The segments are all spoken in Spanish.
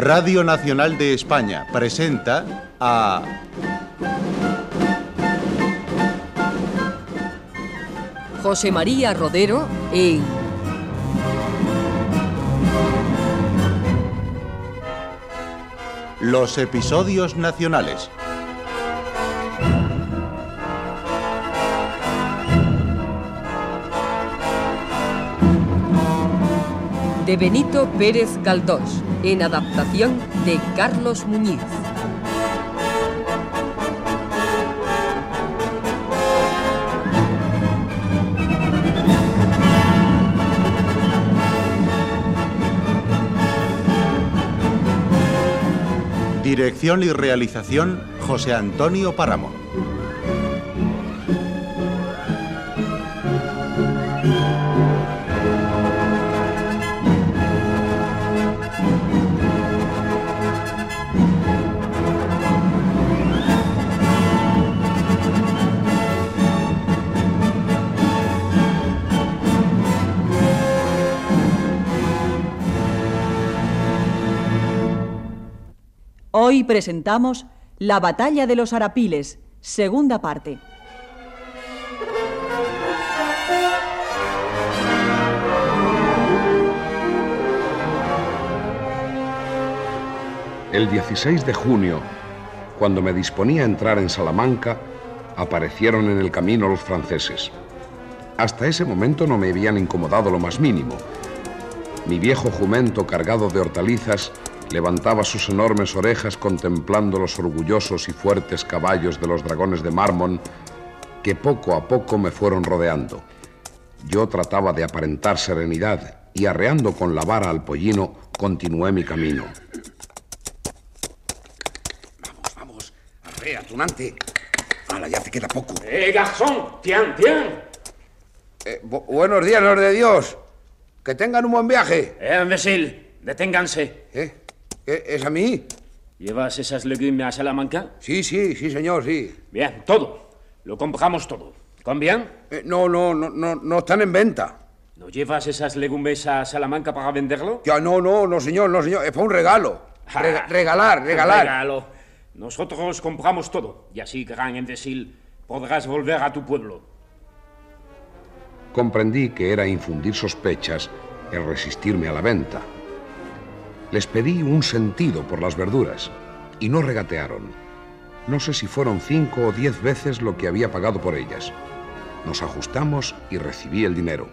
Radio Nacional de España presenta a... José María Rodero en Los episodios nacionales. De Benito Pérez Galdós, en adaptación de Carlos Muñiz. Dirección y realización José Antonio Páramo. Presentamos La batalla de los Arapiles, segunda parte. El 16 de junio, cuando me disponía a entrar en Salamanca, aparecieron en el camino los franceses. Hasta ese momento no me habían incomodado lo más mínimo. Mi viejo jumento cargado de hortalizas levantaba sus enormes orejas contemplando los orgullosos y fuertes caballos de los dragones de Marmon que poco a poco me fueron rodeando. Yo trataba de aparentar serenidad y arreando con la vara al pollino, continué mi camino. Vamos, vamos, arrea, tunante. Hala, ya te queda poco. ¡Eh, garzón! ¡Tian, tian! Eh, bu- buenos días, los de Dios. Que tengan un buen viaje. Eh, imbécil, deténganse. ¿Eh? ¿Qué, ¿Es a mí? ¿Llevas esas legumbres a Salamanca? Sí, sí, sí, señor, sí. Bien, todo. Lo compramos todo. ¿Con bien? Eh, no, no, no, no, no están en venta. ¿No llevas esas legumbres a Salamanca para venderlo? Ya, no, no, no, señor, no, señor. Es para un regalo. Rega- Ah, regalar, regalar. Regalo. Nosotros compramos todo. Y así, gran imbécil, podrás volver a tu pueblo. Comprendí que era infundir sospechas el resistirme a la venta. Les pedí un sentido por las verduras y no regatearon. No sé si fueron cinco o diez veces lo que había pagado por ellas. Nos ajustamos y recibí el dinero.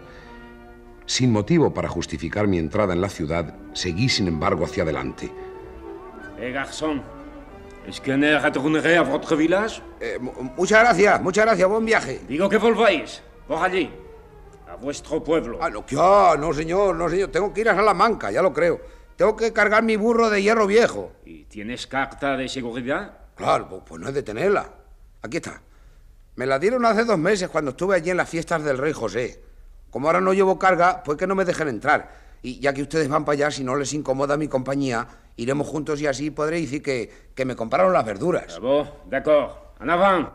Sin motivo para justificar mi entrada en la ciudad, seguí sin embargo hacia adelante. Eh, garçon, qu'on retournerait à votre village? Eh, mu- muchas gracias, muchas gracias, buen viaje. Digo que volváis. Por allí. A vuestro pueblo. Ah, no, que no, señor, no, señor. Tengo que ir a Salamanca, ya lo creo. Tengo que cargar mi burro de hierro viejo. ¿Y tienes carta de seguridad? Claro, pues, pues no es de tenerla. Aquí está. Me la dieron hace dos meses cuando estuve allí en las fiestas del rey José. Como ahora no llevo carga, pues que no me dejen entrar. Y ya que ustedes van para allá, si no les incomoda mi compañía, iremos juntos y así podré decir que, que me compraron las verduras. Bon, d'accord. En avant.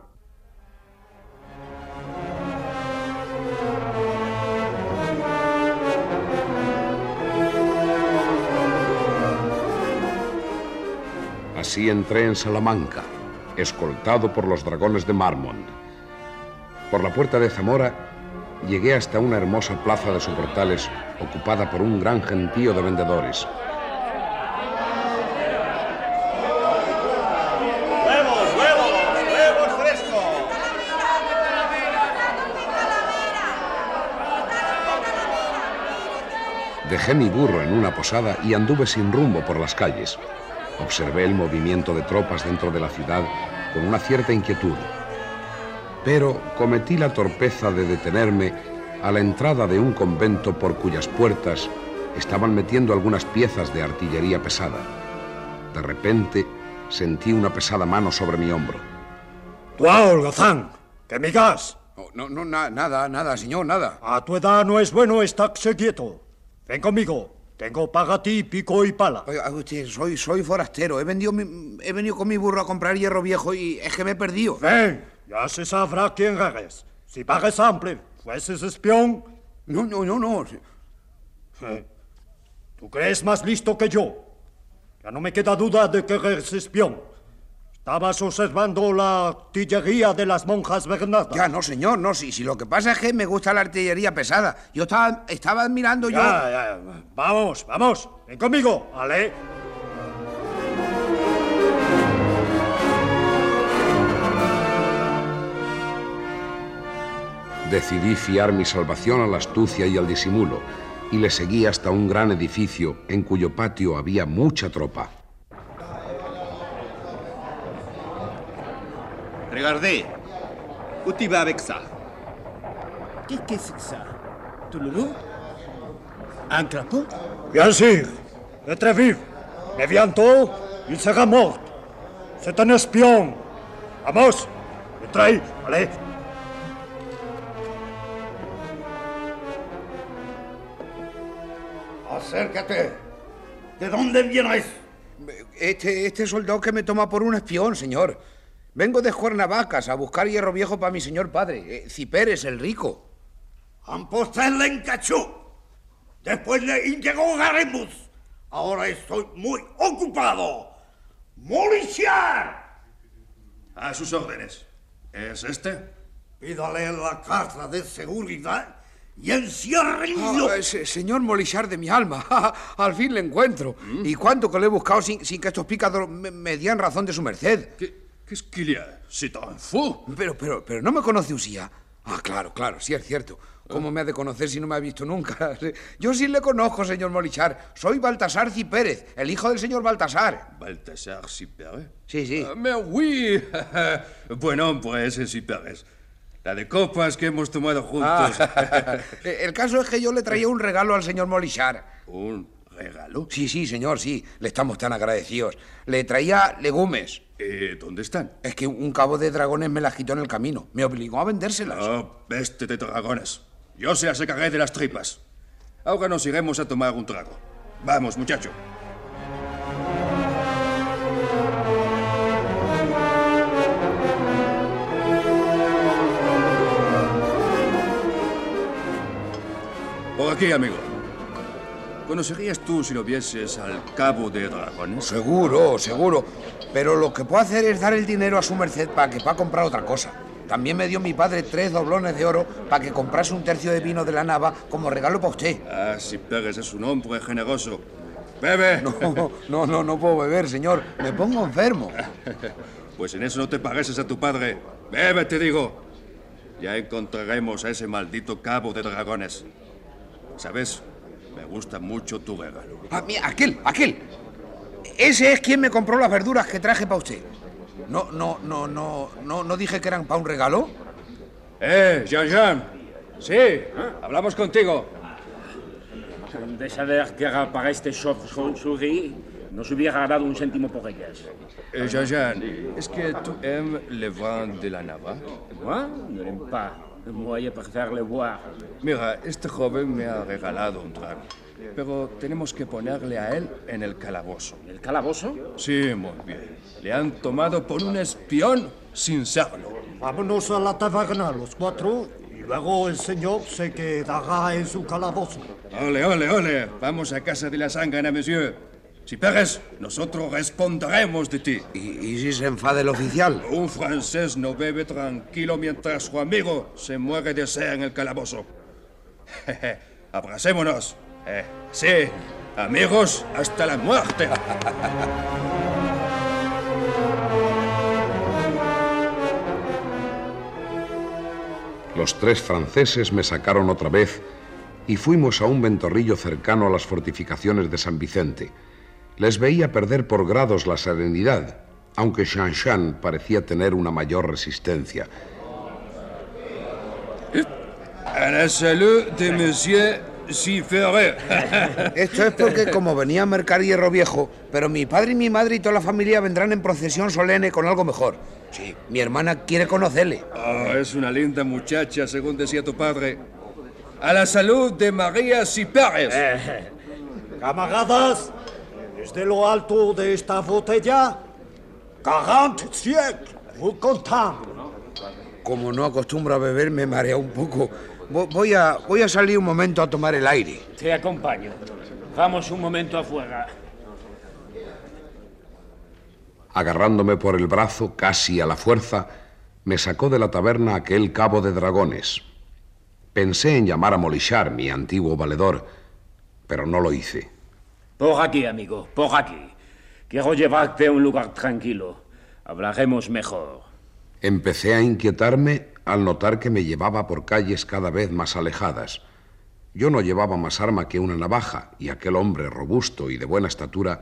Así entré en Salamanca, escoltado por los dragones de Marmont. Por la puerta de Zamora llegué hasta una hermosa plaza de soportales ocupada por un gran gentío de vendedores. ¡Huevos, huevos! ¡Huevos frescos! Dejé mi burro en una posada y anduve sin rumbo por las calles. Observé el movimiento de tropas dentro de la ciudad con una cierta inquietud. Pero cometí la torpeza de detenerme a la entrada de un convento por cuyas puertas estaban metiendo algunas piezas de artillería pesada. De repente sentí una pesada mano sobre mi hombro. Tú, holgazán, que me gas. No, no, no, na- nada, nada, señor, nada. A tu edad no es bueno estarse quieto. Ven conmigo. Tengo para ti pico y pala. Oiga, usted, soy, soy forastero. He, vendido mi- he venido con mi burro a comprar hierro viejo y es que me he perdido. Ven, ya se sabrá quién eres. Si par exemple fueses espión, No, no, no, no. eh, tú crees más listo que yo. Ya no me queda duda de que eres espión. Estabas observando la artillería de las monjas Bernardas. Ya, no, señor, no. Si, si lo que pasa es que me gusta la artillería pesada. Yo estaba, estaba admirando yo... Ya, ya. Vamos, vamos. Ven conmigo, ¿vale? Decidí fiar mi salvación a la astucia y al disimulo, y le seguí hasta un gran edificio en cuyo patio había mucha tropa. Regardez. Où tu vas avec ça Qu'est-ce que c'est que ça Touloulou Un crapaud Bien sûr. est très vif. Mais bientôt, il sera mort. C'est un espion. Vamos, le trae, allez. Acércate. ¿De dónde vienes? Este, este soldado que me toma por un espión, señor. Vengo de Cuernavacas a buscar hierro viejo para mi señor padre, eh, Ciperes el rico. Ampostel en Cachú. Después le llegó Garemus. Ahora estoy muy ocupado. ¡Moliciar! A sus órdenes. ¿Es este? Pídale la carta de seguridad y enciérrenlo. Ah, se- señor Molichar de mi alma, al fin le encuentro. ¿Y cuánto que lo he buscado sin, sin que estos pícaros me, me dieran razón de su merced? Qu'est-ce qu'il y a C'est un fou. Pero, pero, pero no me conoce Usía. Ah, claro, claro, sí es cierto. ¿Cómo me ha de conocer si no me ha visto nunca? Yo sí le conozco, señor Molichar. Soy Baltasar Cipérez, el hijo del señor Baltasar. Baltasar Cipérez. Sí, sí. Ah, mais oui. Buen hombre ese Cipérez. La de copas que hemos tomado juntos. Ah, el caso es que yo le traía un regalo al señor Molichar. ¿Un regalo? Sí, sí, señor, sí. Le estamos tan agradecidos. Le traía legumes. ¿Y dónde están? Es que un cabo de dragones me las quitó en el camino. Me obligó a vendérselas. Oh, peste de dragones. Yo se las sacaré de las tripas. Ahora nos iremos a tomar un trago. Vamos, muchacho. Por aquí, amigo. ¿Conocerías tú si lo vieses al cabo de dragones? Seguro, seguro. Pero lo que puedo hacer es dar el dinero a su merced para que pueda comprar otra cosa. También me dio mi padre tres doblones de oro para que comprase un tercio de vino de la nava como regalo para usted. Ah, si Pérez es un hombre generoso. ¡Bebe! No, no, no, no puedo beber, señor. Me pongo enfermo. Pues en eso no te pareces a tu padre. Bebe, te digo. Ya encontraremos a ese maldito cabo de dragones. ¿Sabes? Me gusta mucho tu regalo. Ah, mira, aquel, aquel. Ese es quien me compró las verduras que traje para usted. No, no, no, no, no, no dije que eran para un regalo. ¡Eh, Jean-Jean! Sí, hablamos contigo. De saber que era para este chauve-souris, nos hubiera dado un céntimo por ellas. Eh, Jean-Jean, ¿es que tú aimes le vin de la nava? Moi, ne l'aime pas. Moi, je préfère le boire. Mira, este joven me ha regalado un trago. Pero tenemos que ponerle a él en el calabozo. ¿El calabozo? Sí, muy bien. Le han tomado por un espión sin serlo. Vámonos a la taberna los cuatro y luego el señor se quedará en su calabozo. Ole, ole, ole. Vamos a casa de la sangre, monsieur. Si Pérez, nosotros responderemos de ti. ¿Y, y si se enfada el oficial? Un francés no bebe tranquilo mientras su amigo se muere de sed en el calabozo. Abracémonos. Eh, sí, amigos, hasta la muerte. Los tres franceses me sacaron otra vez y fuimos a un ventorrillo cercano a las fortificaciones de San Vicente. Les veía perder por grados la serenidad, aunque Shanshan parecía tener una mayor resistencia. A la salud de Monsieur Ciferet. Esto es porque como venía a mercar hierro viejo, pero mi padre y mi madre y toda la familia vendrán en procesión solene con algo mejor. Sí, mi hermana quiere conocerle. Oh, es una linda muchacha, según decía tu padre. A la salud de María Cipérez. Camaradas, desde lo alto de esta botella, 40 siècles, vous. Como no acostumbro a beber, me marea un poco. Vo- Voy a, voy a salir un momento a tomar el aire. Te acompaño. Vamos un momento afuera. agarrándome por el brazo casi a la fuerza, me sacó de la taberna aquel cabo de dragones. Pensé en llamar a Molichar, mi antiguo valedor, pero no lo hice. Por aquí, amigo, por aquí. Quiero llevarte a un lugar tranquilo. Hablaremos mejor. Empecé a inquietarme al notar que me llevaba por calles cada vez más alejadas. Yo no llevaba más arma que una navaja, y aquel hombre robusto y de buena estatura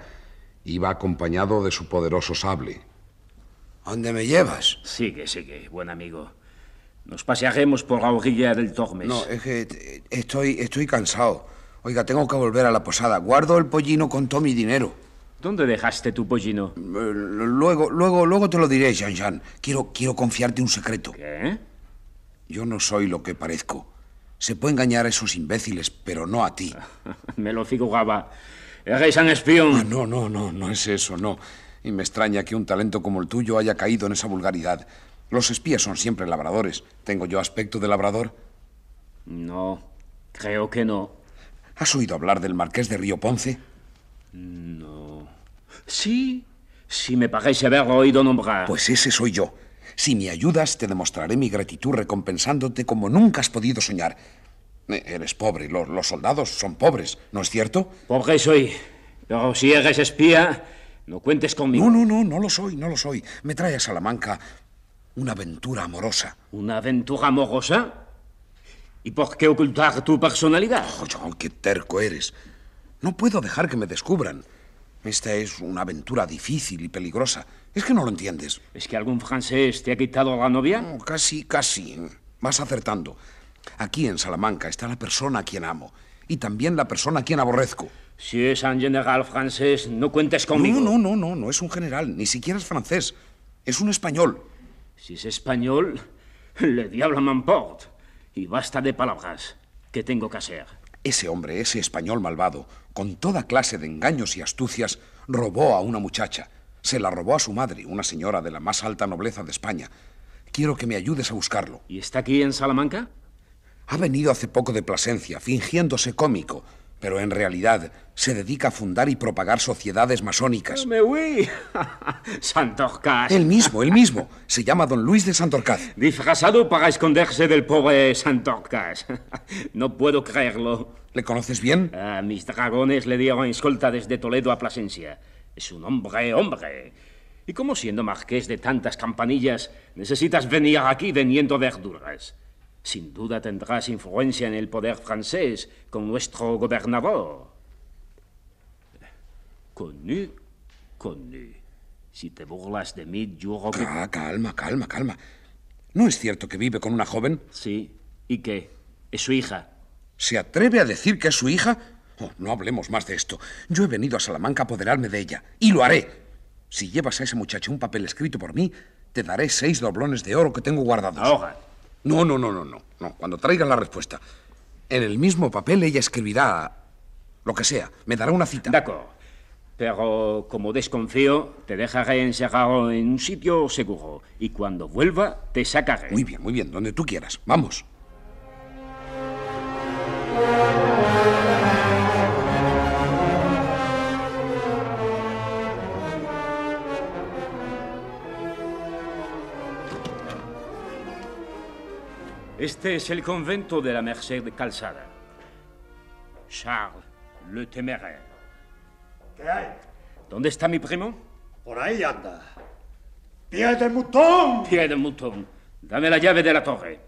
iba acompañado de su poderoso sable. ¿Dónde me llevas? Sigue, sigue, buen amigo. Nos pasearemos por la orilla del Tormes. No, es que estoy, estoy cansado. Oiga, tengo que volver a la posada. Guardo el pollino con todo mi dinero. ¿Dónde dejaste tu pollino? Eh, Luego, luego, luego te lo diré, Jean Jean. Quiero, quiero confiarte un secreto. ¿Qué? Yo no soy lo que parezco. Se puede engañar a esos imbéciles, pero no a ti. Me lo figuraba. Eres un espión. Ah, no, no, no, no es eso, no. Y me extraña que un talento como el tuyo haya caído en esa vulgaridad. Los espías son siempre labradores. ¿Tengo yo aspecto de labrador? No, creo que no. ¿Has oído hablar del marqués de Río Ponce? No. Sí, sí me parece haberlo oído nombrar. Pues ese soy yo. Si me ayudas, te demostraré mi gratitud recompensándote como nunca has podido soñar. Eh, Eres pobre, los, los soldados son pobres, ¿no es cierto? Pobre soy. Pero si eres espía, no cuentes conmigo. No, no, no, no lo soy, no lo soy. Me trae a Salamanca una aventura amorosa. ¿Una aventura amorosa? ¿Y por qué ocultar tu personalidad? Oh, John, qué terco eres. No puedo dejar que me descubran. Esta es una aventura difícil y peligrosa. Es que no lo entiendes. ¿Es que algún francés te ha quitado la novia? No, casi, casi. Vas acertando. Aquí en Salamanca está la persona a quien amo y también la persona a quien aborrezco. Si es un general francés, no cuentes conmigo. No, no, no, no, no es un general, ni siquiera es francés. Es un español. Si es español, le diablo m'emporte. Y basta de palabras. ¿Qué tengo que hacer? Ese hombre, ese español malvado, con toda clase de engaños y astucias, robó a una muchacha. Se la robó a su madre, una señora de la más alta nobleza de España. Quiero que me ayudes a buscarlo. ¿Y está aquí en Salamanca? Ha venido hace poco de Plasencia, fingiéndose cómico, pero en realidad se dedica a fundar y propagar sociedades masónicas. Me oui. Santorcaz. El mismo, el mismo. Se llama don Luis de Santorcaz. Disfrazado para esconderse del pobre Santorcaz. No puedo creerlo. ¿Le conoces bien? A mis dragones le dieron escolta desde Toledo a Plasencia. Es un hombre, hombre. Y como siendo marqués de tantas campanillas, necesitas venir aquí vendiendo verduras. Sin duda tendrás influencia en el poder francés con nuestro gobernador. Connu, connu. Si te burlas de mí, que... Ah, calma, calma, calma. ¿No es cierto que vive con una joven? Sí. ¿Y qué? ¿Es su hija? ¿Se atreve a decir que es su hija? Oh, no hablemos más de esto. Yo he venido a Salamanca a apoderarme de ella. Y lo haré. Si llevas a esa muchacha un papel escrito por mí, te daré seis doblones de oro que tengo guardados. Ahora. No, no, no, no, no. No, cuando traigan la respuesta. En el mismo papel ella escribirá lo que sea. Me dará una cita. De acuerdo. Pero como desconfío, te dejaré encerrado en un sitio seguro. Y cuando vuelva, te sacaré. Muy bien, muy bien. Donde tú quieras. Vamos. Este es el convento de la Merced de Calzada. Charles, le téméraire. ¿Qué hay? ¿Dónde está mi primo? Por ahí anda. ¡Pie de mutón! Pie de mutón. Dame la llave de la torre.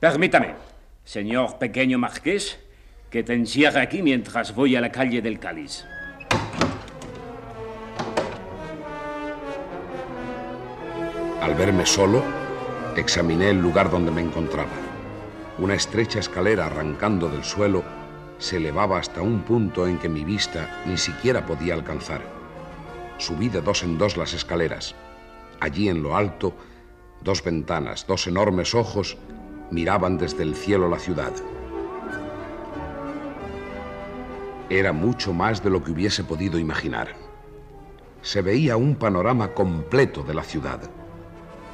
Permítame, señor pequeño marqués, que te encierre aquí mientras voy a la calle del Cáliz. Al verme solo, examiné el lugar donde me encontraba. Una estrecha escalera arrancando del suelo se elevaba hasta un punto en que mi vista ni siquiera podía alcanzar. Subí de dos en dos las escaleras. Allí en lo alto, dos ventanas, dos enormes ojos miraban desde el cielo la ciudad. Era mucho más de lo que hubiese podido imaginar. Se veía un panorama completo de la ciudad.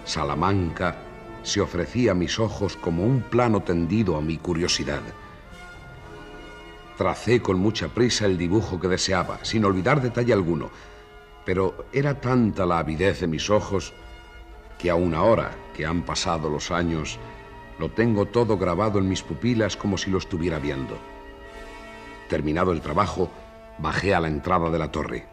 Salamanca se ofrecía a mis ojos como un plano tendido a mi curiosidad. Tracé con mucha prisa el dibujo que deseaba, sin olvidar detalle alguno. Pero era tanta la avidez de mis ojos que aun ahora que han pasado los años, lo tengo todo grabado en mis pupilas como si lo estuviera viendo. Terminado el trabajo, bajé a la entrada de la torre.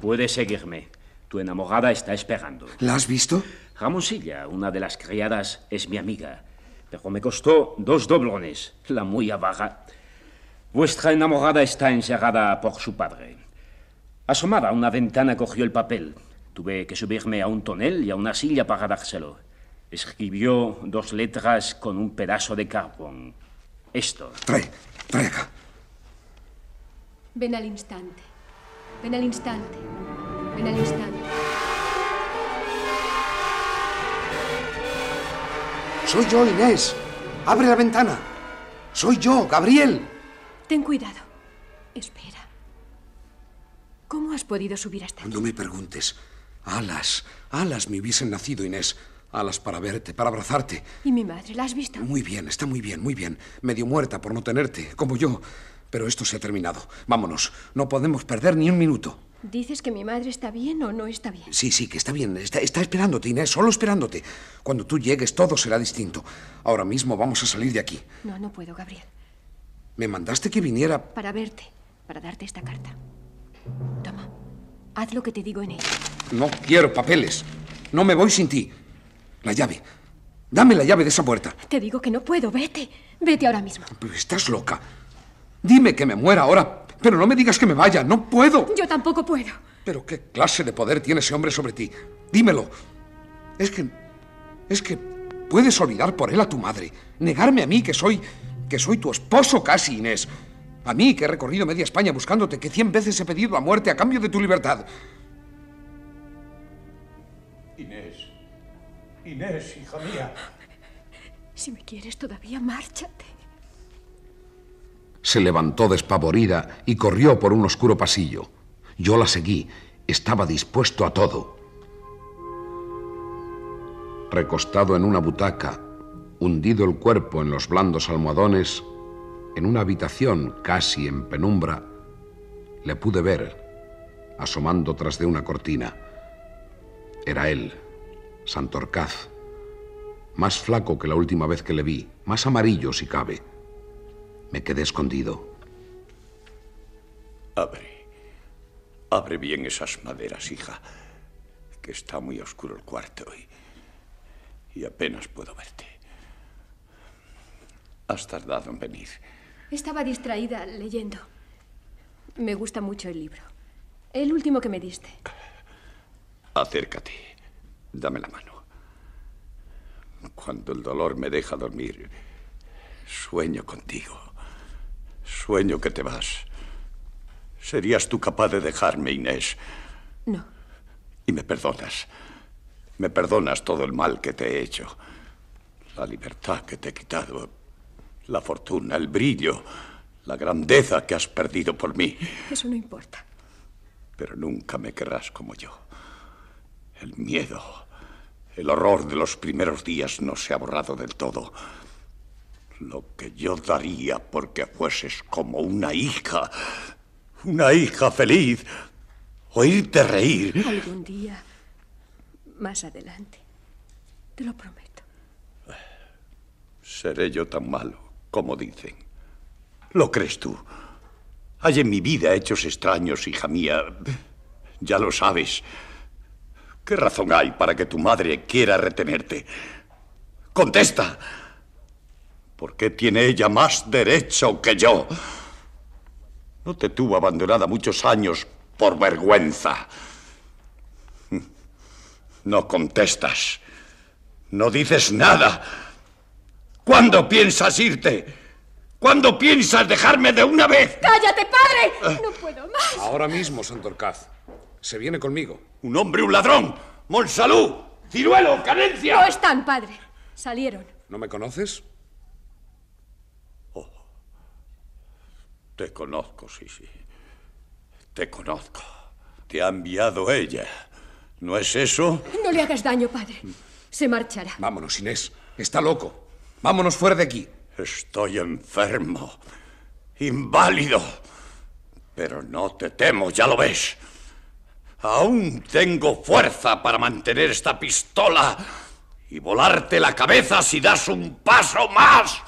Puedes seguirme. Tu enamorada está esperando. ¿La has visto? Ramoncilla, una de las criadas, es mi amiga. Pero me costó dos doblones, la muy avara. Vuestra enamorada está encerrada por su padre. Asomada a una ventana cogió el papel. Tuve que subirme a un tonel y a una silla para dárselo. Escribió dos letras con un pedazo de carbón. Esto. Trae, trae acá. Ven al instante. Ven al instante. Ven al instante. Soy yo, Inés. Abre la ventana. Soy yo, Gabriel. Ten cuidado. Espera. ¿Cómo has podido subir hasta aquí? No me preguntes. Alas, alas me hubiesen nacido, Inés. Alas para verte, para abrazarte. ¿Y mi madre? ¿La has visto? Muy bien, está muy bien, muy bien. Medio muerta por no tenerte, como yo. Pero esto se ha terminado. Vámonos. No podemos perder ni un minuto. ¿Dices que mi madre está bien o no está bien? Sí, sí, que está bien. Está, está esperándote, Inés, solo esperándote. Cuando tú llegues todo será distinto. Ahora mismo vamos a salir de aquí. No, no puedo, Gabriel. Me mandaste que viniera... Para verte, para darte esta carta. Toma, haz lo que te digo en ella. No quiero papeles. No me voy sin ti. La llave. Dame la llave de esa puerta. Te digo que no puedo, vete. Vete ahora mismo. Pero estás loca. Dime que me muera ahora, pero no me digas que me vaya. No puedo. Yo tampoco puedo. Pero qué clase de poder tiene ese hombre sobre ti. Dímelo. Es que... Es que puedes olvidar por él a tu madre. Negarme a mí que soy... que soy tu esposo casi, Inés. A mí, que he recorrido media España buscándote, que cien veces he pedido la muerte a cambio de tu libertad. Inés. Inés, hija mía. Si me quieres todavía, márchate. Se levantó despavorida y corrió por un oscuro pasillo. Yo la seguí. Estaba dispuesto a todo. Recostado en una butaca, hundido el cuerpo en los blandos almohadones, en una habitación casi en penumbra, le pude ver, asomando tras de una cortina. Era él, Santorcaz, más flaco que la última vez que le vi, más amarillo si cabe. Me quedé escondido. Abre. Abre bien esas maderas, hija, que está muy oscuro el cuarto y, y apenas puedo verte. Has tardado en venir. Estaba distraída leyendo. Me gusta mucho el libro. El último que me diste. Acércate. Dame la mano. Cuando el dolor me deja dormir, sueño contigo. Sueño que te vas. ¿Serías tú capaz de dejarme, Inés? No. Y me perdonas. Me perdonas todo el mal que te he hecho. La libertad que te he quitado. La fortuna, el brillo, la grandeza que has perdido por mí. Eso no importa. Pero nunca me querrás como yo. El miedo, el horror de los primeros días no se ha borrado del todo. Lo que yo daría porque fueses como una hija. Una hija feliz. Oírte reír. Algún día. Más adelante. Te lo prometo. ¿Seré yo tan malo como dicen? ¿Lo crees tú? Hay en mi vida hechos extraños, hija mía. Ya lo sabes. ¿Qué razón hay para que tu madre quiera retenerte? Contesta. ¿Por qué tiene ella más derecho que yo? No te tuvo abandonada muchos años por vergüenza. No contestas. No dices nada. ¿Cuándo piensas irte? ¿Cuándo piensas dejarme de una vez? ¡Cállate, padre! No puedo más. Ahora mismo, Santorcaz. Se viene conmigo. Un hombre, un ladrón. Monsalud, Ciruelo, Canencia. No están, padre. Salieron. ¿No me conoces? Te conozco, sí, sí. Te conozco. Te ha enviado ella. ¿No es eso? No le hagas daño, padre. Se marchará. Vámonos, Inés. Está loco. Vámonos fuera de aquí. Estoy enfermo, inválido, pero no te temo, ya lo ves. Aún tengo fuerza para mantener esta pistola y volarte la cabeza si das un paso más.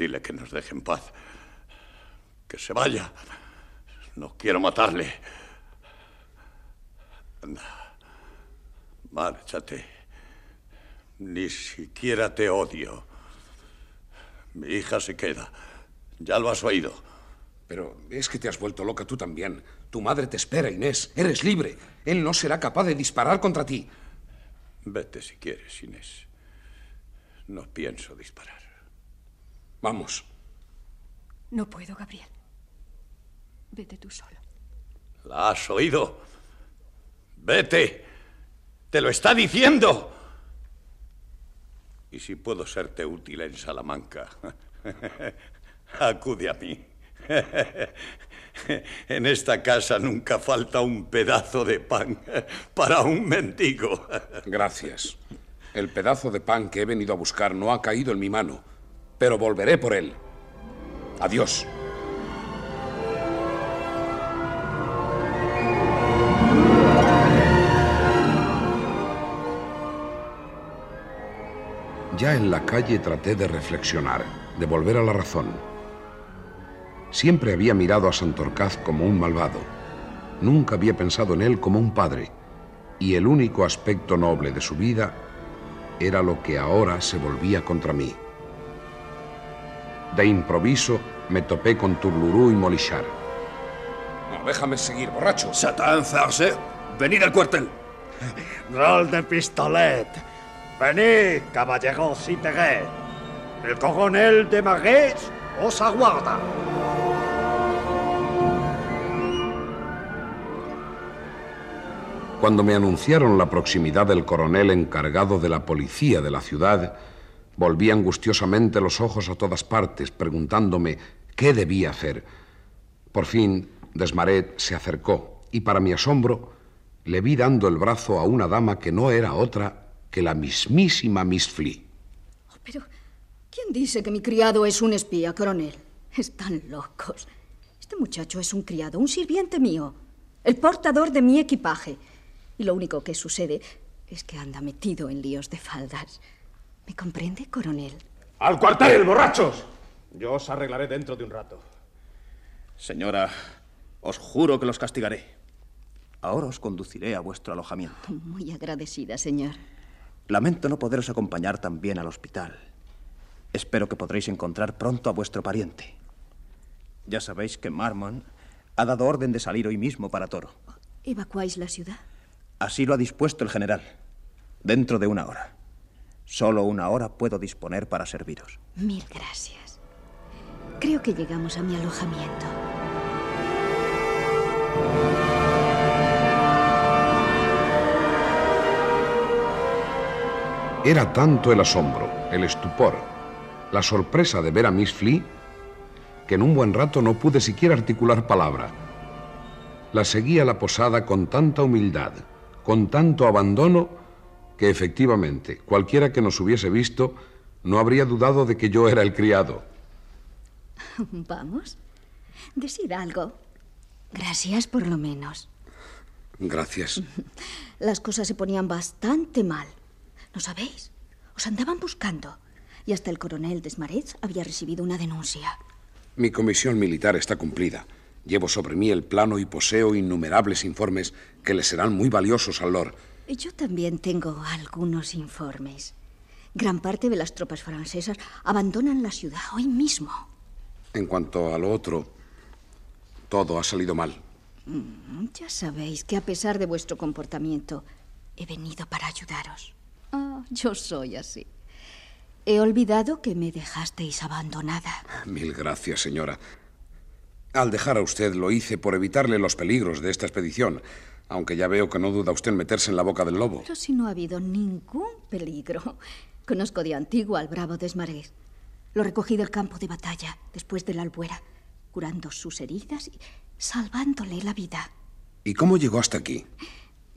Dile que nos deje en paz. Que se vaya. No quiero matarle. Anda. Márchate. Ni siquiera te odio. Mi hija se queda. Ya lo has oído. Pero es que te has vuelto loca tú también. Tu madre te espera, Inés. Eres libre. Él no será capaz de disparar contra ti. Vete si quieres, Inés. No pienso disparar. Vamos. No puedo, Gabriel. Vete tú solo. ¿La has oído? Vete. Te lo está diciendo. Y si puedo serte útil en Salamanca, acude a mí. En esta casa nunca falta un pedazo de pan para un mendigo. Gracias. El pedazo de pan que he venido a buscar no ha caído en mi mano, pero volveré por él. Adiós. Ya en la calle traté de reflexionar, de volver a la razón. Siempre había mirado a Santorcaz como un malvado. Nunca había pensado en él como un padre. Y el único aspecto noble de su vida era lo que ahora se volvía contra mí. De improviso me topé con Turlurú y Molichar. No, déjame seguir, borracho. Satán, farce. Venid al cuartel. Rol de pistolet. Venid, caballeros integres. El coronel de Magués os aguarda. Cuando me anunciaron la proximidad del coronel encargado de la policía de la ciudad, volví angustiosamente los ojos a todas partes, preguntándome qué debía hacer. Por fin, Desmaret se acercó y, para mi asombro, le vi dando el brazo a una dama que no era otra que la mismísima Miss Flea. Pero, ¿quién dice que mi criado es un espía, coronel? Están locos. Este muchacho es un criado, un sirviente mío, el portador de mi equipaje. Y lo único que sucede es que anda metido en líos de faldas. ¿Me comprende, coronel? ¡Al cuartel, borrachos! Yo os arreglaré dentro de un rato. Señora, os juro que los castigaré. Ahora os conduciré a vuestro alojamiento. Muy agradecida, señor. Lamento no poderos acompañar también al hospital. Espero que podréis encontrar pronto a vuestro pariente. Ya sabéis que Marmon ha dado orden de salir hoy mismo para Toro. ¿Evacuáis la ciudad? Así lo ha dispuesto el general. Dentro de una hora. Solo una hora puedo disponer para serviros. Mil gracias. Creo que llegamos a mi alojamiento. Era tanto el asombro, el estupor, la sorpresa de ver a Miss Flea, que en un buen rato no pude siquiera articular palabra. La seguí a la posada con tanta humildad, con tanto abandono, que efectivamente cualquiera que nos hubiese visto no habría dudado de que yo era el criado. Vamos. Decid algo. Gracias por lo menos. Gracias. Las cosas se ponían bastante mal. ¿No sabéis? Os andaban buscando. Y hasta el coronel Desmarets había recibido una denuncia. Mi comisión militar está cumplida. Llevo sobre mí el plano y poseo innumerables informes que le serán muy valiosos al Lord. Yo también tengo algunos informes. Gran parte de las tropas francesas abandonan la ciudad hoy mismo. En cuanto a lo otro, todo ha salido mal. Mm, Ya sabéis que a pesar de vuestro comportamiento, he venido para ayudaros. Ah, yo soy así. He olvidado que me dejasteis abandonada. Mil gracias, señora. Al dejar a usted lo hice por evitarle los peligros de esta expedición, aunque ya veo que no duda usted en meterse en la boca del lobo. Pero si no ha habido ningún peligro. Conozco de antiguo al bravo Desmarés. Lo recogí del campo de batalla después de la albuera, curando sus heridas y salvándole la vida. ¿Y cómo llegó hasta aquí?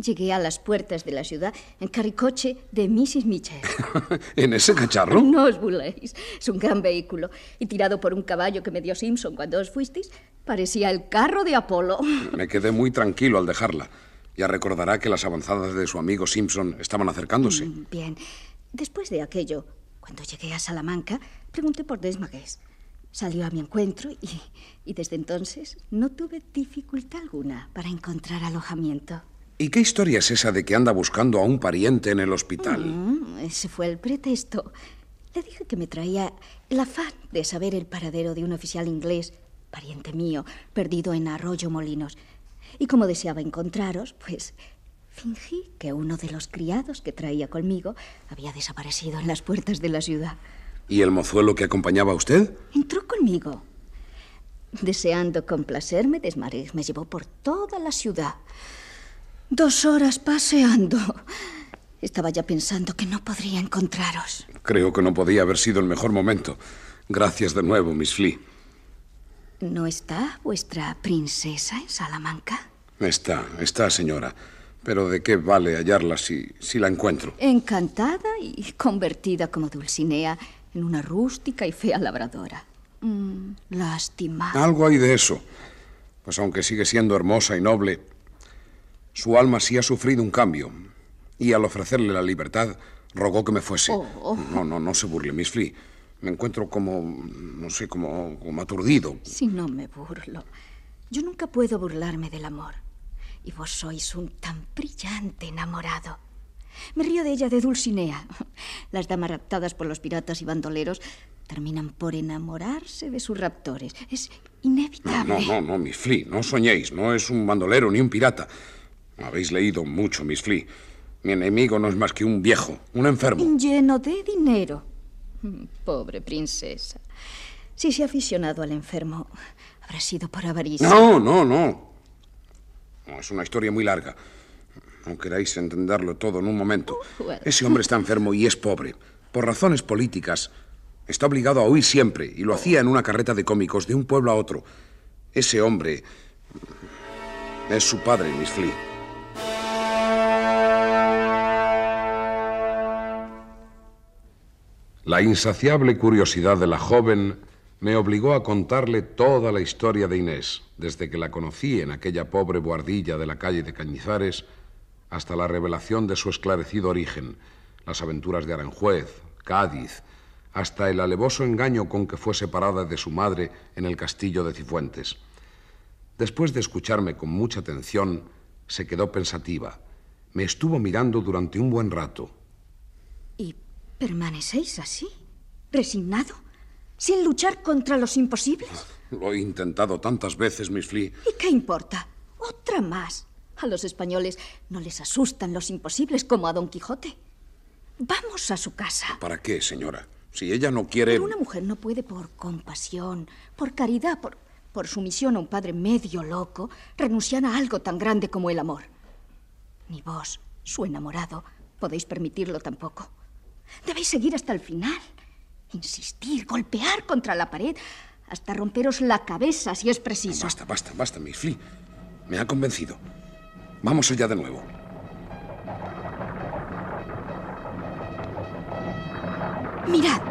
Llegué a las puertas de la ciudad en carricoche de Mrs. Mitchell. ¿En ese cacharro? No os burléis. Es un gran vehículo. Y tirado por un caballo que me dio Simpson cuando os fuisteis, parecía el carro de Apolo. Me quedé muy tranquilo al dejarla. Ya recordará que las avanzadas de su amigo Simpson estaban acercándose. Mm, Bien. Después de aquello, cuando llegué a Salamanca, pregunté por Desmagués. Salió a mi encuentro y, y desde entonces no tuve dificultad alguna para encontrar alojamiento. ¿Y qué historia es esa de que anda buscando a un pariente en el hospital? Mm, ese fue el pretexto. Le dije que me traía el afán de saber el paradero de un oficial inglés, pariente mío, perdido en Arroyo Molinos. Y como deseaba encontraros, pues fingí que uno de los criados que traía conmigo había desaparecido en las puertas de la ciudad. ¿Y el mozuelo que acompañaba a usted? Entró conmigo. Deseando complacerme, Desmarés me llevó por toda la ciudad. Dos horas paseando. Estaba ya pensando que no podría encontraros. Creo que no podía haber sido el mejor momento. Gracias de nuevo, Miss Flea. ¿No está vuestra princesa en Salamanca? Está, está, señora. Pero ¿de qué vale hallarla si, si la encuentro? Encantada y convertida como Dulcinea en una rústica y fea labradora. Mm, lástima. Algo hay de eso. Pues aunque sigue siendo hermosa y noble, su alma sí ha sufrido un cambio. Y al ofrecerle la libertad, rogó que me fuese. Oh, oh. No, no, no se burle, Miss Flea. Me encuentro como, no sé, como, como aturdido. Si no me burlo. Yo nunca puedo burlarme del amor. Y vos sois un tan brillante enamorado. Me río de ella de Dulcinea. Las damas raptadas por los piratas y bandoleros terminan por enamorarse de sus raptores. Es No, inevitable. no, no, no, Miss Flea, no soñéis. No es un bandolero ni un pirata. Habéis leído mucho, Miss Flea. Mi enemigo no es más que un viejo, un enfermo. Lleno de dinero. Pobre princesa. Si se ha aficionado al enfermo, habrá sido por avaricia. No, no, no. Es una historia muy larga. No queráis entenderlo todo en un momento. bueno. Ese hombre está enfermo y es pobre. Por razones políticas, está obligado a huir siempre y lo hacía en una carreta de cómicos de un pueblo a otro. Ese hombre es su padre, Miss Flea. La insaciable curiosidad de la joven me obligó a contarle toda la historia de Inés, desde que la conocí en aquella pobre boardilla de la calle de Cañizares hasta la revelación de su esclarecido origen, las aventuras de Aranjuez, Cádiz, hasta el alevoso engaño con que fue separada de su madre en el castillo de Cifuentes. Después de escucharme con mucha atención, se quedó pensativa. Me estuvo mirando durante un buen rato. ¿Y permanecéis así? ¿Resignado? ¿Sin luchar contra los imposibles? Lo he intentado tantas veces, Miss Flea. ¿Y qué importa? Otra más. A los españoles no les asustan los imposibles como a Don Quijote. Vamos a su casa. ¿Para qué, señora? Si ella no quiere... Pero una mujer no puede por compasión, por caridad, por, por sumisión a un padre medio loco, renunciar a algo tan grande como el amor. Ni vos, su enamorado, podéis permitirlo tampoco. Debéis seguir hasta el final. Insistir, golpear contra la pared, hasta romperos la cabeza si es preciso. Basta, basta, basta, Miss Flea. Me ha convencido. Vamos allá de nuevo. Mirad,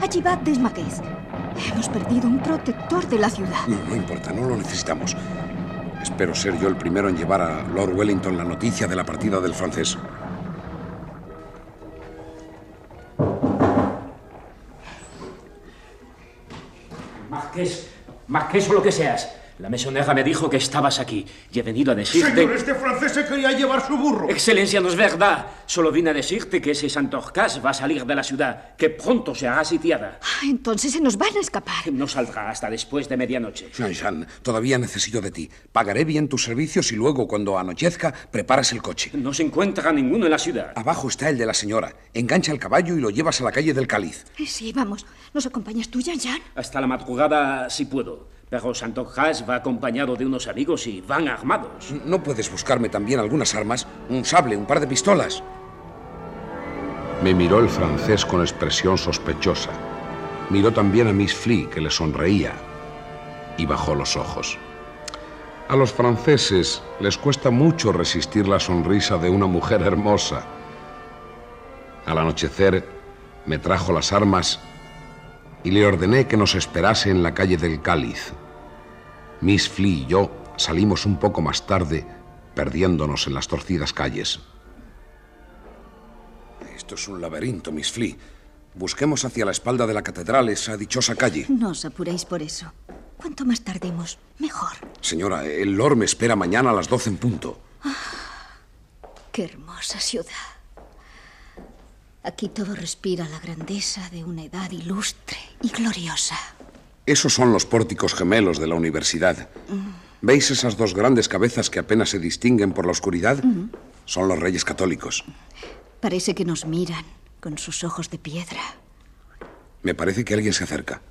allí va Desmaquez. Hemos perdido un protector de la ciudad. No, no importa, no lo necesitamos. Espero ser yo el primero en llevar a Lord Wellington la noticia de la partida del francés. Marqués, Marqués o lo que seas. La mesonera me dijo que estabas aquí y he venido a decirte... Señor, este francés se quería llevar su burro. Excelencia, no es verdad. Solo vine a decirte que ese Santorcas va a salir de la ciudad, que pronto se hará sitiada. Ah, Entonces se nos van a escapar. No saldrá hasta después de medianoche. Jean, todavía necesito de ti. Pagaré bien tus servicios y luego, cuando anochezca, preparas el coche. No se encuentra ninguno en la ciudad. Abajo está el de la señora. Engancha el caballo y lo llevas a la calle del Cáliz. Eh, Sí, vamos. ¿Nos acompañas tú, Jan? Hasta la madrugada si puedo. Pero Santorcas va acompañado de unos amigos y van armados. ¿No puedes buscarme también algunas armas? Un sable, un par de pistolas. Me miró el francés con expresión sospechosa. Miró también a Miss Flea, que le sonreía, y bajó los ojos. A los franceses les cuesta mucho resistir la sonrisa de una mujer hermosa. Al anochecer me trajo las armas y le ordené que nos esperase en la calle del Cáliz. Miss Flea y yo salimos un poco más tarde, perdiéndonos en las torcidas calles. Esto es un laberinto, Miss Flea. Busquemos hacia la espalda de la catedral esa dichosa calle. No os apuréis por eso. Cuanto más tardemos, mejor. Señora, el Lord me espera mañana a las doce en punto. Qué hermosa ciudad. Aquí todo respira la grandeza de una edad ilustre y gloriosa. Esos son los pórticos gemelos de la universidad. ¿Veis esas dos grandes cabezas que apenas se distinguen por la oscuridad? Son los reyes católicos. Parece que nos miran con sus ojos de piedra. Me parece que alguien se acerca.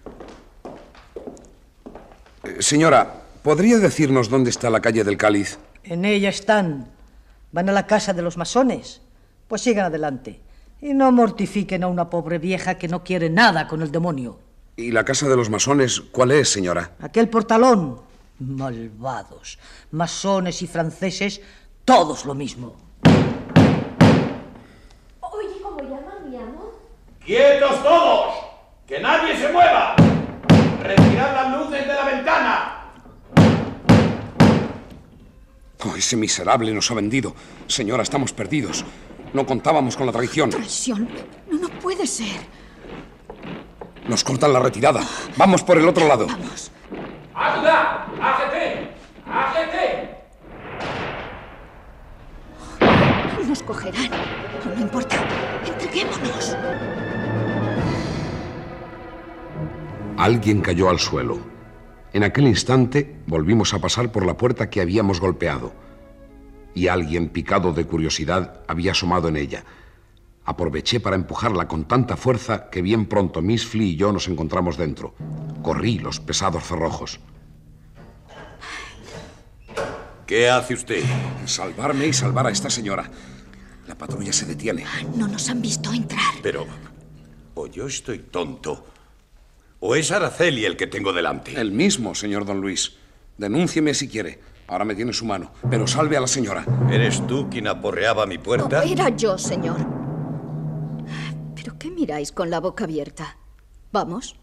Eh, señora, ¿podría decirnos dónde está la calle del Cáliz? En ella están. ¿Van a la casa de los masones? Pues sigan adelante. Y no mortifiquen a una pobre vieja que no quiere nada con el demonio. ¿Y la casa de los masones cuál es, señora? Aquel portalón. Malvados. Masones y franceses, todos lo mismo. Oye, ¿cómo llaman, mi amor? ¡Quietos todos! ¡Que nadie se mueva! ¡Retirad las luces de la ventana! Oh, ese miserable nos ha vendido. Señora, estamos perdidos. No contábamos con la traición. Traición. No, no puede ser. Nos cortan la retirada. Vamos por el otro lado. Vamos. ¡Ayuda! ¡Ágete! ¡Ágete! Nos cogerán. No, no importa. Entreguémonos. Alguien cayó al suelo. En aquel instante volvimos a pasar por la puerta que habíamos golpeado. Y alguien, picado de curiosidad, había asomado en ella. Aproveché para empujarla con tanta fuerza que bien pronto Miss Flea y yo nos encontramos dentro. Corrí los pesados cerrojos. ¿Qué hace usted? Salvarme y salvar a esta señora. La patrulla se detiene. No nos han visto entrar. Pero, o yo estoy tonto, o es Araceli el que tengo delante. El mismo, señor don Luis. Denúncieme si quiere. Ahora me tiene su mano. Pero salve a la señora. ¿Eres tú quien aporreaba mi puerta? No, era yo, señor. ¿Pero qué miráis con la boca abierta? Vamos.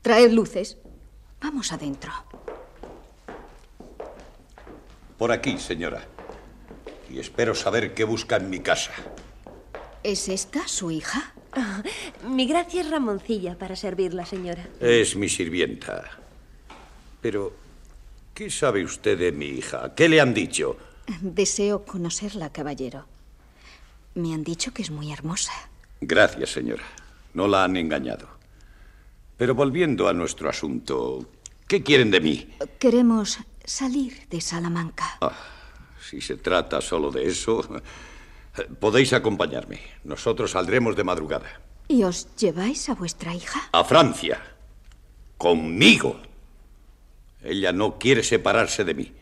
Traed luces. Vamos adentro. Por aquí, señora. Y espero saber qué busca en mi casa. ¿Es esta su hija? Mi gracia es Ramoncilla para servirla, señora. Es mi sirvienta. Pero, ¿qué sabe usted de mi hija? ¿Qué le han dicho? Deseo conocerla, caballero. Me han dicho que es muy hermosa. Gracias, señora. No la han engañado. Pero volviendo a nuestro asunto, ¿qué quieren de mí? Queremos salir de Salamanca. Ah, si se trata solo de eso, podéis acompañarme. Nosotros saldremos de madrugada. ¿Y os lleváis a vuestra hija? A Francia. Conmigo. Ella no quiere separarse de mí.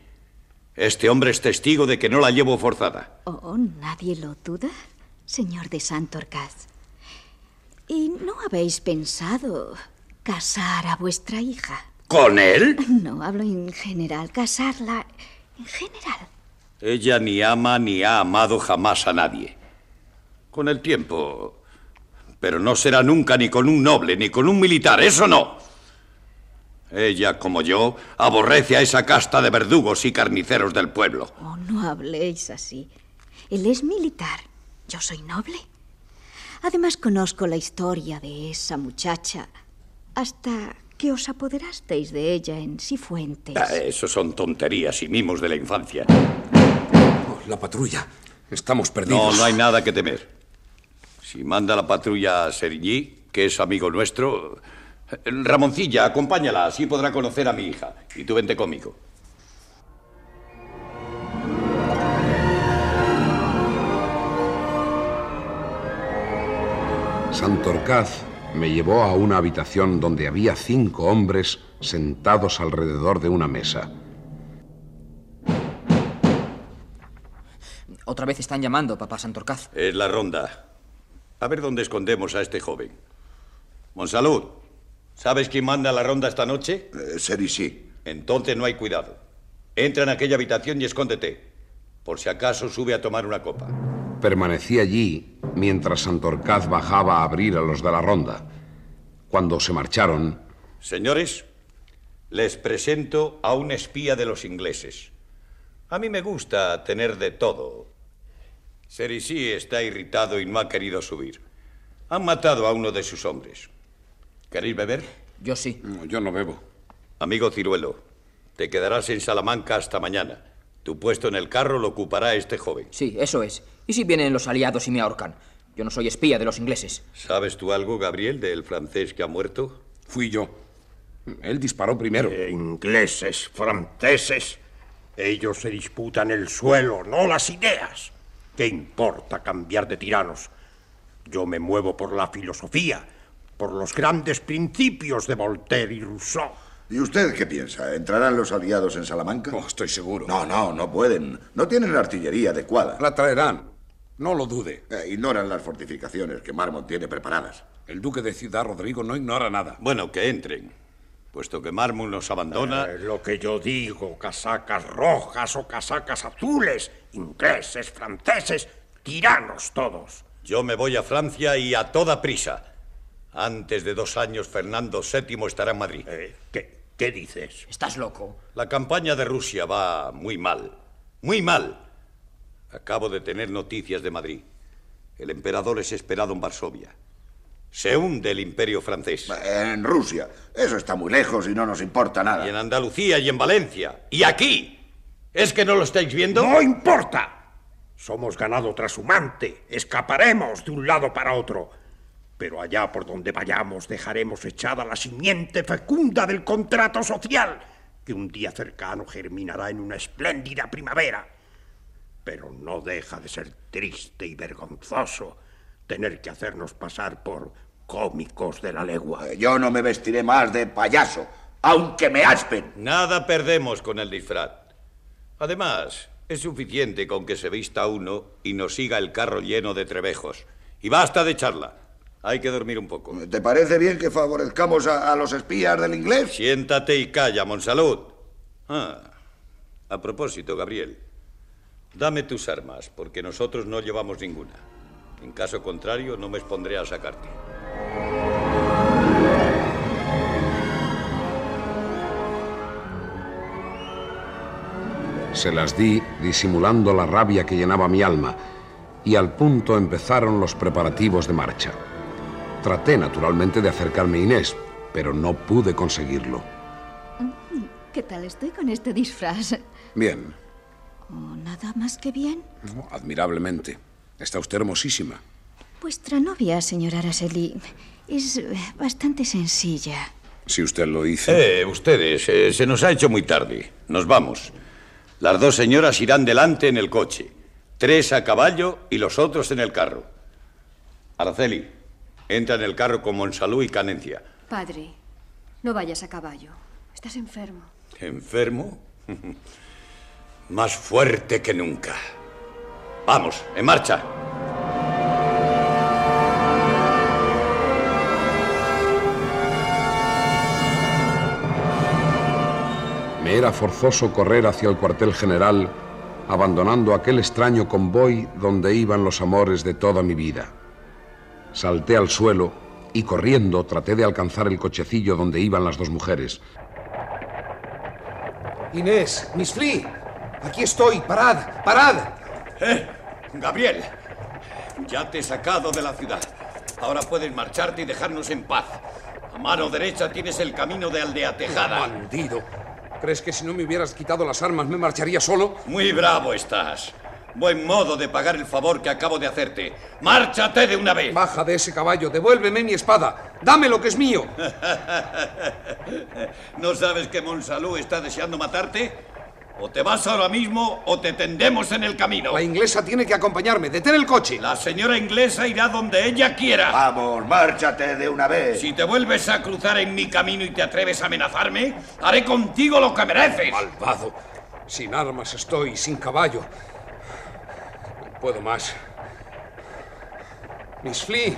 Este hombre es testigo de que no la llevo forzada. Oh, nadie lo duda, señor de Santorcaz. ¿Y no habéis pensado casar a vuestra hija? ¿Con él? No, hablo en general, casarla en general. Ella ni ama ni ha amado jamás a nadie. Con el tiempo. Pero no será nunca ni con un noble ni con un militar, eso no. Ella, como yo, aborrece a esa casta de verdugos y carniceros del pueblo. Oh, no habléis así. Él es militar. Yo soy noble. Además, conozco la historia de esa muchacha hasta que os apoderasteis de ella en Cifuentes. Ah, eso son tonterías y mimos de la infancia. Oh, la patrulla. Estamos perdidos. No, no hay nada que temer. Si manda la patrulla a Serigny, que es amigo nuestro. Ramoncilla, acompáñala, así podrá conocer a mi hija. Y tú vente conmigo. Santorcaz me llevó a una habitación donde había cinco hombres sentados alrededor de una mesa. Otra vez están llamando, papá Santorcaz. Es la ronda. A ver dónde escondemos a este joven. Monsalud, ¿sabes quién manda la ronda esta noche? Eh, Seri, sí. Entonces no hay cuidado. Entra en aquella habitación y escóndete. Por si acaso sube a tomar una copa. Permanecí allí mientras Santorcaz bajaba a abrir a los de la ronda. Cuando se marcharon, Señores, les presento a un espía de los ingleses. A mí me gusta tener de todo. Cerisí está irritado y no ha querido subir. Han matado a uno de sus hombres. ¿Queréis beber? Yo sí. yo no bebo. Amigo Ciruelo, te quedarás en Salamanca hasta mañana. Tu puesto en el carro lo ocupará este joven. Sí, eso es. ¿Y si vienen los aliados y me ahorcan? Yo no soy espía de los ingleses. ¿Sabes tú algo, Gabriel, del francés que ha muerto? Fui yo. Él disparó primero. Eh, ingleses, franceses. Ellos se disputan el suelo, no las ideas. ¿Qué importa cambiar de tiranos? Yo me muevo por la filosofía, por los grandes principios de Voltaire y Rousseau. ¿Y usted qué piensa? ¿Entrarán los aliados en Salamanca? Oh, estoy seguro. No, no, no pueden. No tienen la artillería adecuada. La traerán. No lo dude. Eh, ignoran las fortificaciones que Marmont tiene preparadas. El duque de Ciudad Rodrigo no ignora nada. Bueno, que entren. Puesto que Marmont nos abandona. Eh, lo que yo digo, casacas rojas o casacas azules, ingleses, franceses, tiranos todos. Yo me voy a Francia y a toda prisa. Antes de dos años, Fernando VII estará en Madrid. Eh, ¿qué, ¿Qué dices? Estás loco. La campaña de Rusia va muy mal. Muy mal. Acabo de tener noticias de Madrid. El emperador es esperado en Varsovia. Se hunde el imperio francés. En Rusia. Eso está muy lejos y no nos importa nada. Y en Andalucía y en Valencia. Y aquí. ¿Es que no lo estáis viendo? No importa. Somos ganado trashumante. Escaparemos de un lado para otro. Pero allá por donde vayamos dejaremos echada la simiente fecunda del contrato social, que un día cercano germinará en una espléndida primavera. Pero no deja de ser triste y vergonzoso tener que hacernos pasar por cómicos de la legua. Yo no me vestiré más de payaso, aunque me aspen. Nada perdemos con el disfraz. Además, es suficiente con que se vista uno y nos siga el carro lleno de trebejos. Y basta de charla. Hay que dormir un poco. ¿Te parece bien que favorezcamos a, a los espías del inglés? Siéntate y calla, Monsalud. Ah, a propósito, Gabriel, dame tus armas, porque nosotros no llevamos ninguna. En caso contrario, no me expondré a sacarte. Se las di disimulando la rabia que llenaba mi alma y al punto empezaron los preparativos de marcha. Traté naturalmente de acercarme a Inés, pero no pude conseguirlo. ¿Qué tal estoy con este disfraz? Bien, Oh, nada más que bien. admirablemente. Está usted hermosísima. Vuestra novia, señora Araceli, es bastante sencilla. Si usted lo dice. Eh, ustedes, eh, se nos ha hecho muy tarde. Nos vamos. Las dos señoras irán delante en el coche. Tres a caballo y los otros en el carro. Araceli, entra en el carro con Monsalud y Canencia. Padre, no vayas a caballo. Estás enfermo. ¿Enfermo? Más fuerte que nunca. Vamos, en marcha. Me era forzoso correr hacia el cuartel general, abandonando aquel extraño convoy donde iban los amores de toda mi vida. Salté al suelo y corriendo traté de alcanzar el cochecillo donde iban las dos mujeres. Inés, Miss Flea, aquí estoy, parad, parad. Eh, Gabriel, ya te he sacado de la ciudad. Ahora puedes marcharte y dejarnos en paz. A mano derecha tienes el camino de Aldea Tejada. Bandido. ¿Crees que si no me hubieras quitado las armas me marcharía solo? Muy bravo estás. Buen modo de pagar el favor que acabo de hacerte. ¡Márchate de una vez! Baja de ese caballo, devuélveme mi espada. Dame lo que es mío. ¿No sabes que Monsalud está deseando matarte? O te vas ahora mismo o te tendemos en el camino. La inglesa tiene que acompañarme. Detén el coche. La señora inglesa irá donde ella quiera. Vamos, márchate de una vez. Si te vuelves a cruzar en mi camino y te atreves a amenazarme, haré contigo lo que mereces. Malvado. Sin armas estoy, sin caballo puedo más. Miss Flea,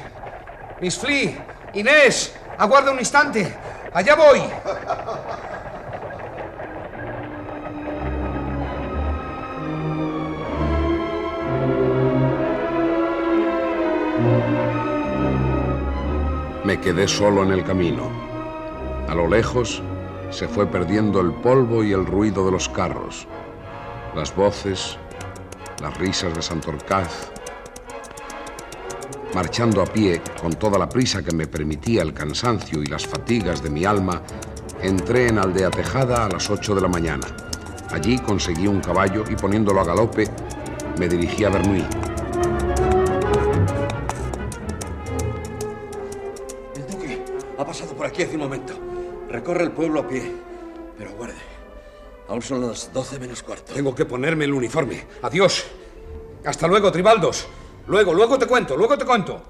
Miss Flea, Inés, aguarda un instante. Allá voy. Me quedé solo en el camino. A lo lejos se fue perdiendo el polvo y el ruido de los carros. Las voces, las risas de Santorcaz. Marchando a pie, con toda la prisa que me permitía el cansancio y las fatigas de mi alma, entré en Aldea Tejada a las 8 de la mañana. Allí conseguí un caballo y poniéndolo a galope, me dirigí a Bernuy. El duque ha pasado por aquí hace un momento. Recorre el pueblo a pie. Pero guarde. Aún son las 12 menos cuarto. Tengo que ponerme el uniforme. Adiós. Hasta luego, Tribaldos. Luego, luego te cuento, luego te cuento.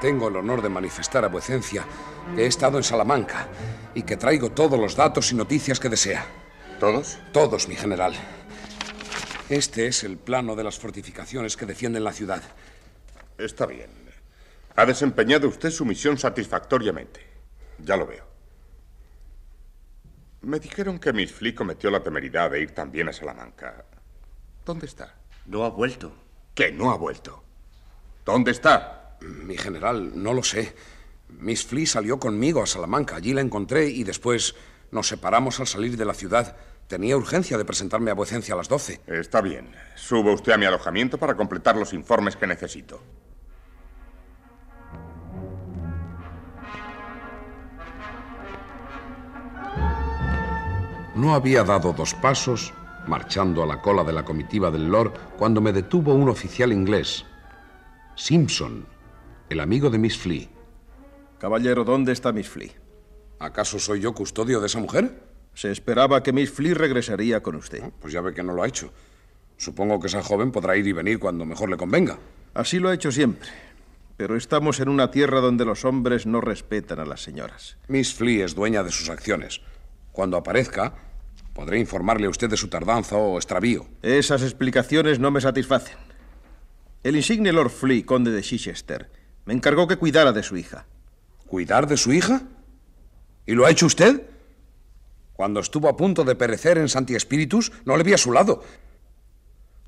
Tengo el honor de manifestar a vuecencia que he estado en Salamanca y que traigo todos los datos y noticias que desea. ¿Todos? Todos, mi general. Este es el plano de las fortificaciones que defienden la ciudad. Está bien. Ha desempeñado usted su misión satisfactoriamente. Ya lo veo. Me dijeron que Miss Flea cometió la temeridad de ir también a Salamanca. ¿Dónde está? No ha vuelto. ¿Qué no ha vuelto? ¿Dónde está? Mi general, no lo sé. Miss Flea salió conmigo a Salamanca. Allí la encontré y después nos separamos al salir de la ciudad. Tenía urgencia de presentarme a vuecencia a las 12. Está bien. Suba usted a mi alojamiento para completar los informes que necesito. No había dado dos pasos, marchando a la cola de la comitiva del Lord, cuando me detuvo un oficial inglés, Simpson, el amigo de Miss Flea. Caballero, ¿dónde está Miss Flea? ¿Acaso soy yo custodio de esa mujer? Se esperaba que Miss Flea regresaría con usted. pues ya ve que no lo ha hecho. Supongo que esa joven podrá ir y venir cuando mejor le convenga. Así lo ha hecho siempre. Pero estamos en una tierra donde los hombres no respetan a las señoras. Miss Flea es dueña de sus acciones. Cuando aparezca, podré informarle a usted de su tardanza o extravío. Esas explicaciones no me satisfacen. El insigne Lord Flea, conde de Chichester, me encargó que cuidara de su hija. ¿Cuidar de su hija? ¿Y lo ha hecho usted? Cuando estuvo a punto de perecer en Santi Espíritus, no le vi a su lado.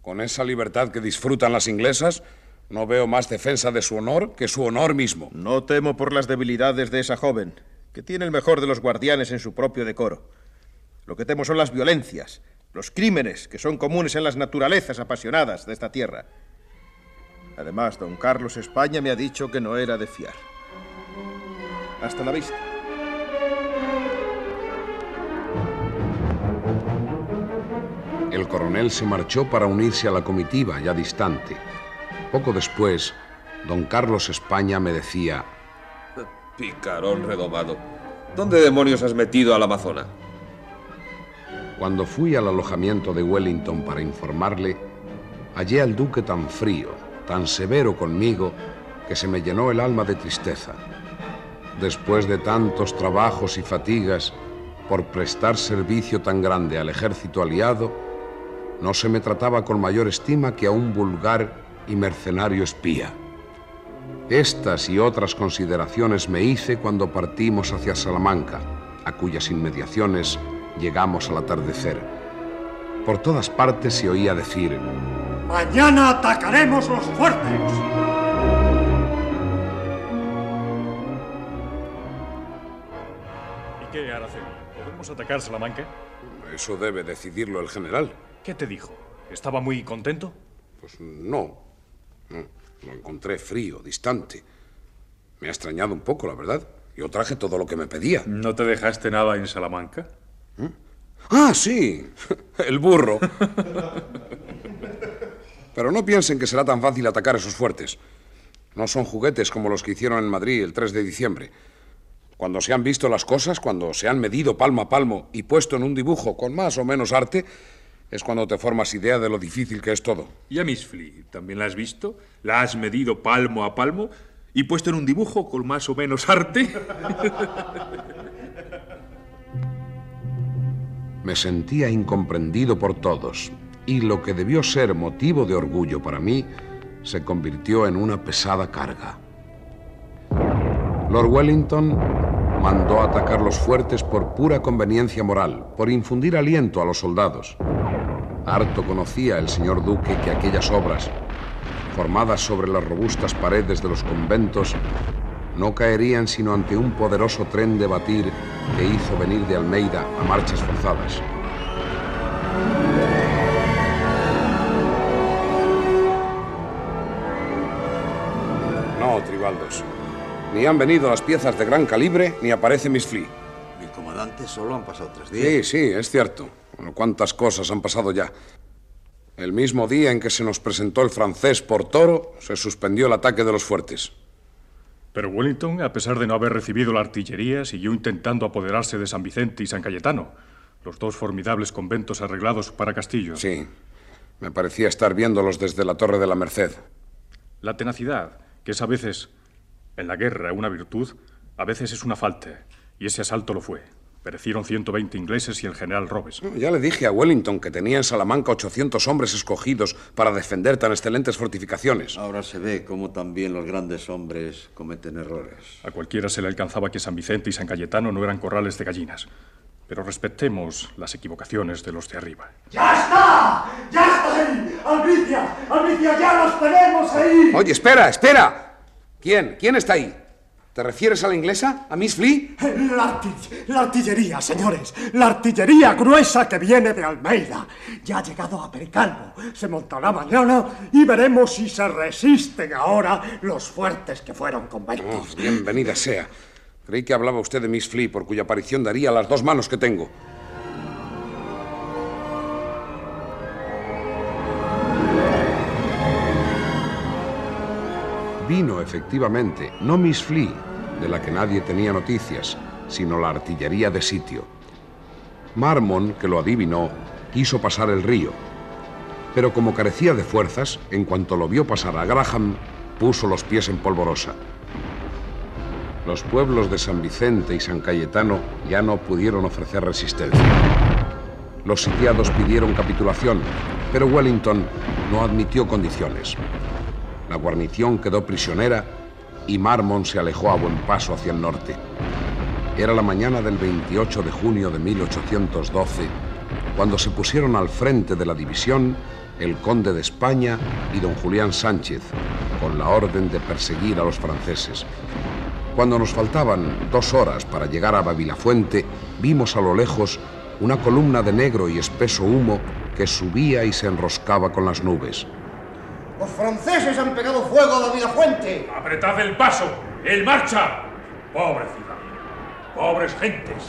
Con esa libertad que disfrutan las inglesas, no veo más defensa de su honor que su honor mismo. No temo por las debilidades de esa joven, que tiene el mejor de los guardianes en su propio decoro. Lo que temo son las violencias, los crímenes que son comunes en las naturalezas apasionadas de esta tierra. Además, don Carlos España me ha dicho que no era de fiar. Hasta la vista. El coronel se marchó para unirse a la comitiva, ya distante. Poco después, don Carlos España me decía... Picarón redomado. ¿Dónde demonios has metido al Amazona? Cuando fui al alojamiento de Wellington para informarle, hallé al duque tan frío, tan severo conmigo, que se me llenó el alma de tristeza. Después de tantos trabajos y fatigas por prestar servicio tan grande al ejército aliado, no se me trataba con mayor estima que a un vulgar y mercenario espía. Estas y otras consideraciones me hice cuando partimos hacia Salamanca, a cuyas inmediaciones llegamos al atardecer. Por todas partes se oía decir, Mañana atacaremos los fuertes. ¿Y qué, Araceli? ¿Podemos atacar Salamanca? Eso debe decidirlo el general. ¿Qué te dijo? ¿Estaba muy contento? Pues no. no. Lo encontré frío, distante. Me ha extrañado un poco, la verdad. Yo traje todo lo que me pedía. ¿No te dejaste nada en Salamanca? ¿Eh? Ah, sí. El burro. Pero no piensen que será tan fácil atacar esos fuertes. No son juguetes como los que hicieron en Madrid el 3 de diciembre. Cuando se han visto las cosas, cuando se han medido palmo a palmo y puesto en un dibujo con más o menos arte, es cuando te formas idea de lo difícil que es todo. ¿Y a Miss Flea? ¿También la has visto? ¿La has medido palmo a palmo y puesto en un dibujo con más o menos arte? Me sentía incomprendido por todos y lo que debió ser motivo de orgullo para mí se convirtió en una pesada carga. Lord Wellington mandó atacar los fuertes por pura conveniencia moral, por infundir aliento a los soldados. Harto conocía el señor duque que aquellas obras, formadas sobre las robustas paredes de los conventos, no caerían sino ante un poderoso tren de batir que hizo venir de Almeida a marchas forzadas. No, Tribaldos. Ni han venido las piezas de gran calibre, ni aparece Miss Flea. Mi comandante solo han pasado tres días. Sí, sí, es cierto. Bueno, cuántas cosas han pasado ya. El mismo día en que se nos presentó el francés por toro, se suspendió el ataque de los fuertes. Pero Wellington, a pesar de no haber recibido la artillería, siguió intentando apoderarse de San Vicente y San Cayetano, los dos formidables conventos arreglados para castillos. Sí, me parecía estar viéndolos desde la Torre de la Merced. La tenacidad, que es a veces en la guerra una virtud, a veces es una falta, y ese asalto lo fue. Perecieron 120 ingleses y el general Robes. Ya le dije a Wellington que tenía en Salamanca 800 hombres escogidos para defender tan excelentes fortificaciones. Ahora se ve cómo también los grandes hombres cometen errores. A cualquiera se le alcanzaba que San Vicente y San Cayetano no eran corrales de gallinas. Pero respetemos las equivocaciones de los de arriba. ¡Ya está! ¡Ya está ahí! ¡Albicia! ¡Albicia, ya los tenemos ahí! Oye, espera, espera. ¿Quién? ¿Quién está ahí? ¿Te refieres a la inglesa? ¿A Miss Flea? La, arti- la artillería, señores. La artillería gruesa que viene de Almeida. Ya ha llegado a Pericalvo. Se montará mañana y veremos si se resisten ahora los fuertes que fueron conventos. Oh, bienvenida sea. Creí que hablaba usted de Miss Flea, por cuya aparición daría las dos manos que tengo. Vino efectivamente, no Miss Flea, de la que nadie tenía noticias, sino la artillería de sitio. Marmon, que lo adivinó, quiso pasar el río, pero como carecía de fuerzas, en cuanto lo vio pasar a Graham, puso los pies en polvorosa. Los pueblos de San Vicente y San Cayetano ya no pudieron ofrecer resistencia. Los sitiados pidieron capitulación, pero Wellington no admitió condiciones. La guarnición quedó prisionera y Marmon se alejó a buen paso hacia el norte. Era la mañana del 28 de junio de 1812 cuando se pusieron al frente de la división el conde de España y don Julián Sánchez, con la orden de perseguir a los franceses. Cuando nos faltaban dos horas para llegar a Babilafuente, vimos a lo lejos una columna de negro y espeso humo que subía y se enroscaba con las nubes. Franceses han pegado fuego a la. ¡Apretad el paso! ¡Él marcha! ¡Pobre ciudad! ¡Pobres gentes!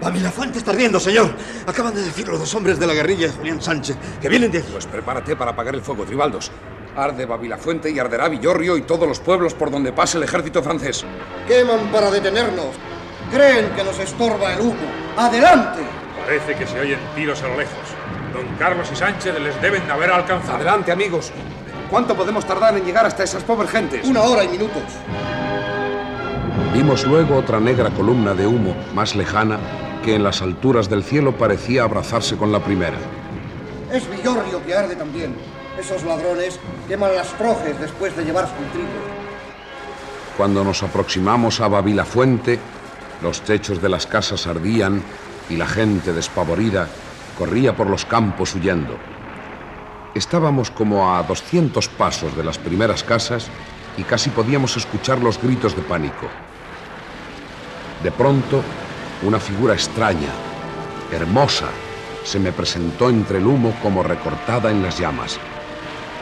Babilafuente está ardiendo, señor. Acaban de decir los dos hombres de la guerrilla de Julián Sánchez que vienen de... Pues prepárate para apagar el fuego, Tribaldos. Arde Babilafuente y arderá Villorrio y todos los pueblos por donde pase el ejército francés. Queman para detenernos. Creen que nos estorba el humo. ¡Adelante! Parece que se oyen tiros a lo lejos. Don Carlos y Sánchez les deben de haber alcanzado. Adelante, amigos. ¿Cuánto podemos tardar en llegar hasta esas pobres gentes? Una hora y minutos. Vimos luego otra negra columna de humo, más lejana, que en las alturas del cielo parecía abrazarse con la primera. Es Villorrio que arde también. Esos ladrones queman las trojes después de llevar su trigo. Cuando nos aproximamos a Babilafuente, los techos de las casas ardían y la gente despavorida corría por los campos huyendo. Estábamos como a 200 pasos de las primeras casas y casi podíamos escuchar los gritos de pánico. De pronto, una figura extraña, hermosa, se me presentó entre el humo como recortada en las llamas.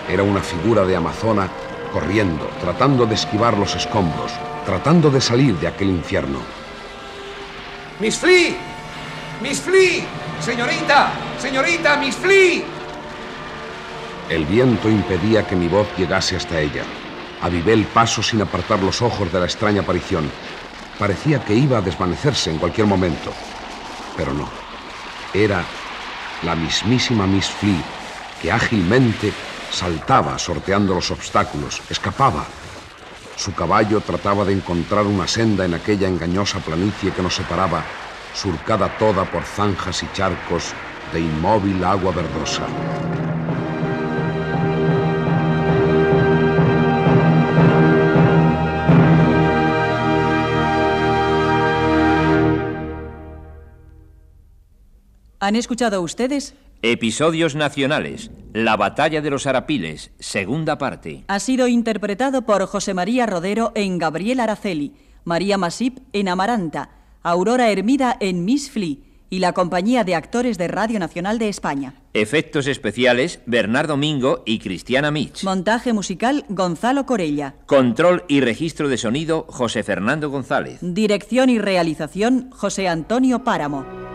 Era una figura de amazona corriendo, tratando de esquivar los escombros, tratando de salir de aquel infierno. ¡Miss Flea! ¡Miss Flea! ¡Señorita! ¡Señorita! ¡Miss Flea! El viento impedía que mi voz llegase hasta ella. Avivé el paso sin apartar los ojos de la extraña aparición. Parecía que iba a desvanecerse en cualquier momento. Pero no. Era la mismísima Miss Flea, que ágilmente saltaba sorteando los obstáculos, escapaba. Su caballo trataba de encontrar una senda en aquella engañosa planicie que nos separaba, surcada toda por zanjas y charcos de inmóvil agua verdosa. ¿Han escuchado ustedes? Episodios nacionales. La batalla de los Arapiles, segunda parte. Ha sido interpretado por José María Rodero en Gabriel Araceli, María Masip en Amaranta, Aurora Hermida en Miss Flea y la Compañía de Actores de Radio Nacional de España. Efectos especiales, Bernardo Mingo y Cristiana Mitch. Montaje musical, Gonzalo Corella. Control y registro de sonido, José Fernando González. Dirección y realización, José Antonio Páramo.